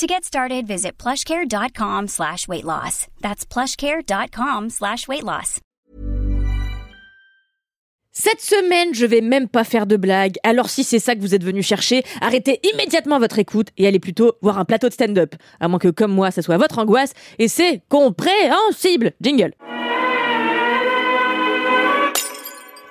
To get started, visit plushcare.com slash weight loss. That's plushcare.com slash weight loss. Cette semaine, je vais même pas faire de blague. Alors si c'est ça que vous êtes venu chercher, arrêtez immédiatement votre écoute et allez plutôt voir un plateau de stand-up. À moins que comme moi, ça soit votre angoisse. Et c'est compréhensible. Jingle.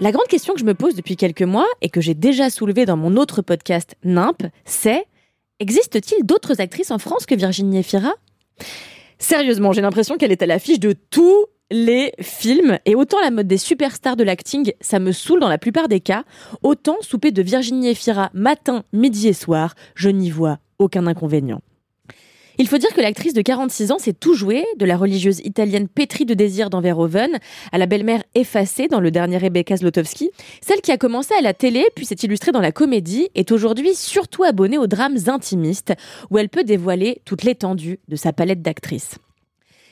La grande question que je me pose depuis quelques mois et que j'ai déjà soulevée dans mon autre podcast NIMP, c'est existe-t-il d'autres actrices en France que Virginie Efira? Sérieusement, j'ai l'impression qu'elle est à l'affiche de tous les films. Et autant la mode des superstars de l'acting, ça me saoule dans la plupart des cas, autant souper de Virginie Efira matin, midi et soir, je n'y vois aucun inconvénient. Il faut dire que l'actrice de 46 ans s'est tout joué, de la religieuse italienne pétrie de désir dans Verhoeven à la belle-mère effacée dans le dernier Rebecca Zlotowski. Celle qui a commencé à la télé puis s'est illustrée dans la comédie est aujourd'hui surtout abonnée aux drames intimistes où elle peut dévoiler toute l'étendue de sa palette d'actrices.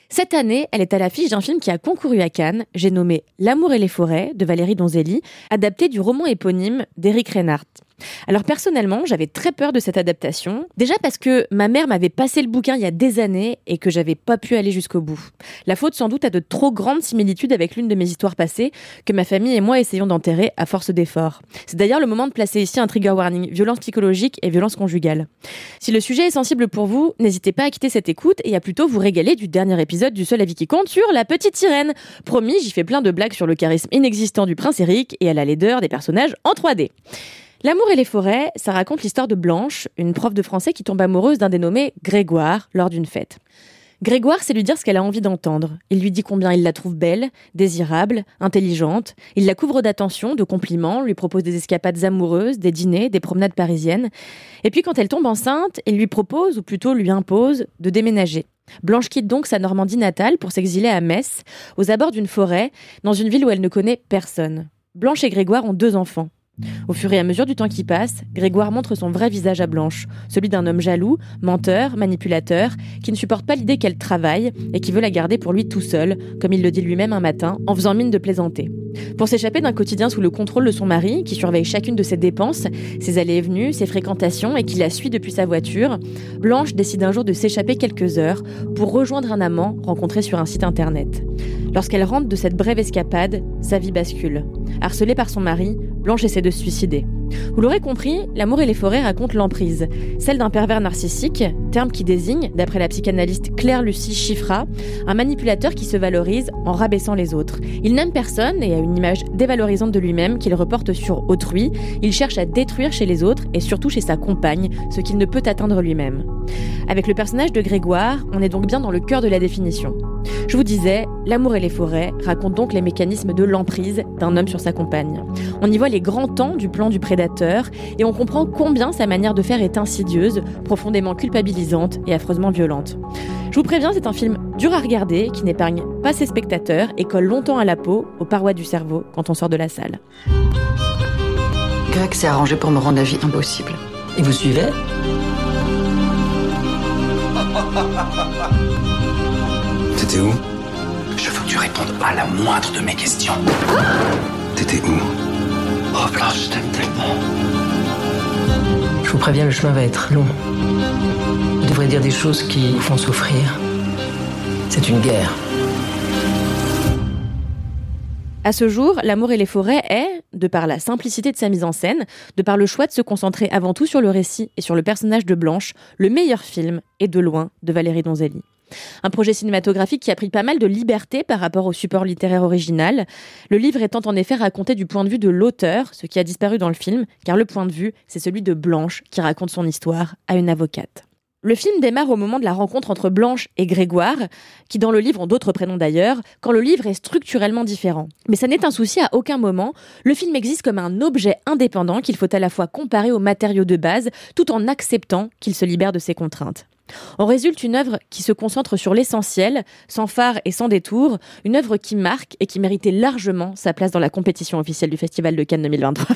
Cette année, elle est à l'affiche d'un film qui a concouru à Cannes, j'ai nommé L'amour et les forêts de Valérie Donzelli, adapté du roman éponyme d'Éric Reinhardt. Alors personnellement, j'avais très peur de cette adaptation. Déjà parce que ma mère m'avait passé le bouquin il y a des années et que j'avais pas pu aller jusqu'au bout. La faute sans doute a de trop grandes similitudes avec l'une de mes histoires passées que ma famille et moi essayons d'enterrer à force d'efforts. C'est d'ailleurs le moment de placer ici un trigger warning, violence psychologique et violence conjugale. Si le sujet est sensible pour vous, n'hésitez pas à quitter cette écoute et à plutôt vous régaler du dernier épisode du seul avis qui compte sur La Petite Sirène. Promis, j'y fais plein de blagues sur le charisme inexistant du prince Eric et à la laideur des personnages en 3D. L'amour et les forêts, ça raconte l'histoire de Blanche, une prof de français qui tombe amoureuse d'un dénommé Grégoire lors d'une fête. Grégoire, c'est lui dire ce qu'elle a envie d'entendre. Il lui dit combien il la trouve belle, désirable, intelligente. Il la couvre d'attention, de compliments, lui propose des escapades amoureuses, des dîners, des promenades parisiennes. Et puis quand elle tombe enceinte, il lui propose, ou plutôt lui impose, de déménager. Blanche quitte donc sa Normandie natale pour s'exiler à Metz, aux abords d'une forêt, dans une ville où elle ne connaît personne. Blanche et Grégoire ont deux enfants. Au fur et à mesure du temps qui passe, Grégoire montre son vrai visage à Blanche, celui d'un homme jaloux, menteur, manipulateur, qui ne supporte pas l'idée qu'elle travaille et qui veut la garder pour lui tout seul, comme il le dit lui-même un matin, en faisant mine de plaisanter. Pour s'échapper d'un quotidien sous le contrôle de son mari, qui surveille chacune de ses dépenses, ses allées et venues, ses fréquentations et qui la suit depuis sa voiture, Blanche décide un jour de s'échapper quelques heures pour rejoindre un amant rencontré sur un site internet. Lorsqu'elle rentre de cette brève escapade, sa vie bascule. Harcelée par son mari, Blanche essaie de se suicider. Vous l'aurez compris, L'amour et les forêts racontent l'emprise, celle d'un pervers narcissique, terme qui désigne, d'après la psychanalyste Claire Lucie Chiffra, un manipulateur qui se valorise en rabaissant les autres. Il n'aime personne et a une image dévalorisante de lui-même qu'il reporte sur autrui. Il cherche à détruire chez les autres et surtout chez sa compagne ce qu'il ne peut atteindre lui-même. Avec le personnage de Grégoire, on est donc bien dans le cœur de la définition. Je vous disais, L'amour et les forêts racontent donc les mécanismes de l'emprise d'un homme sur sa compagne. On y voit les grands temps du plan du prédateur et on comprend combien sa manière de faire est insidieuse, profondément culpabilisante et affreusement violente. Je vous préviens, c'est un film dur à regarder qui n'épargne pas ses spectateurs et colle longtemps à la peau, aux parois du cerveau quand on sort de la salle. Greg s'est arrangé pour me rendre la vie impossible. Et vous suivez? T'étais où Je veux que tu répondes à la moindre de mes questions. T'étais où Oh Blanche, je t'aime tellement. Je vous préviens, le chemin va être long. Vous devrez dire des choses qui vous font souffrir. C'est une guerre. À ce jour, L'amour et les forêts est, de par la simplicité de sa mise en scène, de par le choix de se concentrer avant tout sur le récit et sur le personnage de Blanche, le meilleur film, et de loin, de Valérie Donzelli. Un projet cinématographique qui a pris pas mal de liberté par rapport au support littéraire original, le livre étant en effet raconté du point de vue de l'auteur, ce qui a disparu dans le film, car le point de vue, c'est celui de Blanche qui raconte son histoire à une avocate. Le film démarre au moment de la rencontre entre Blanche et Grégoire, qui dans le livre ont d'autres prénoms d'ailleurs, quand le livre est structurellement différent. Mais ça n'est un souci à aucun moment, le film existe comme un objet indépendant qu'il faut à la fois comparer aux matériaux de base, tout en acceptant qu'il se libère de ses contraintes. En résulte une œuvre qui se concentre sur l'essentiel, sans phare et sans détour, une œuvre qui marque et qui méritait largement sa place dans la compétition officielle du Festival de Cannes 2023.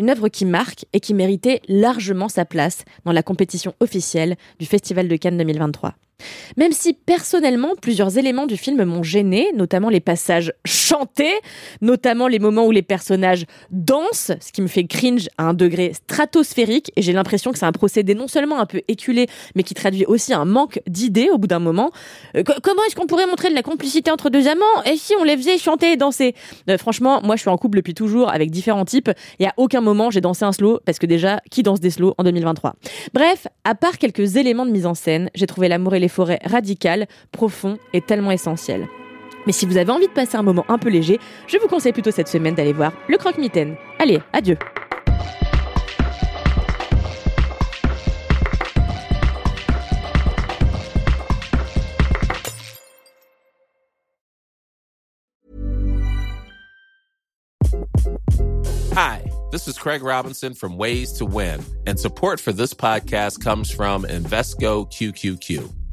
une œuvre qui marque et qui méritait largement sa place dans la compétition officielle du Festival de Cannes 2023. Même si personnellement, plusieurs éléments du film m'ont gêné, notamment les passages chantés, notamment les moments où les personnages dansent, ce qui me fait cringe à un degré stratosphérique, et j'ai l'impression que c'est un procédé non seulement un peu éculé, mais qui traduit aussi un manque d'idées au bout d'un moment. Euh, comment est-ce qu'on pourrait montrer de la complicité entre deux amants? Si on les faisait chanter et danser? Euh, Franchement, moi je suis en couple depuis toujours avec différents types, et à aucun moment j'ai dansé un slow, parce que déjà, qui danse des slows en 2023 Bref, à part quelques éléments de mise en scène, j'ai trouvé l'amour et les forêts radical, profond et tellement essentiel. Mais si vous avez envie de passer un moment un peu léger, je vous conseille plutôt cette semaine d'aller voir Le Croque-Mitaine. Allez, adieu Hi, this is Craig Robinson from Ways to Win, and support for this podcast comes from Invesco QQQ.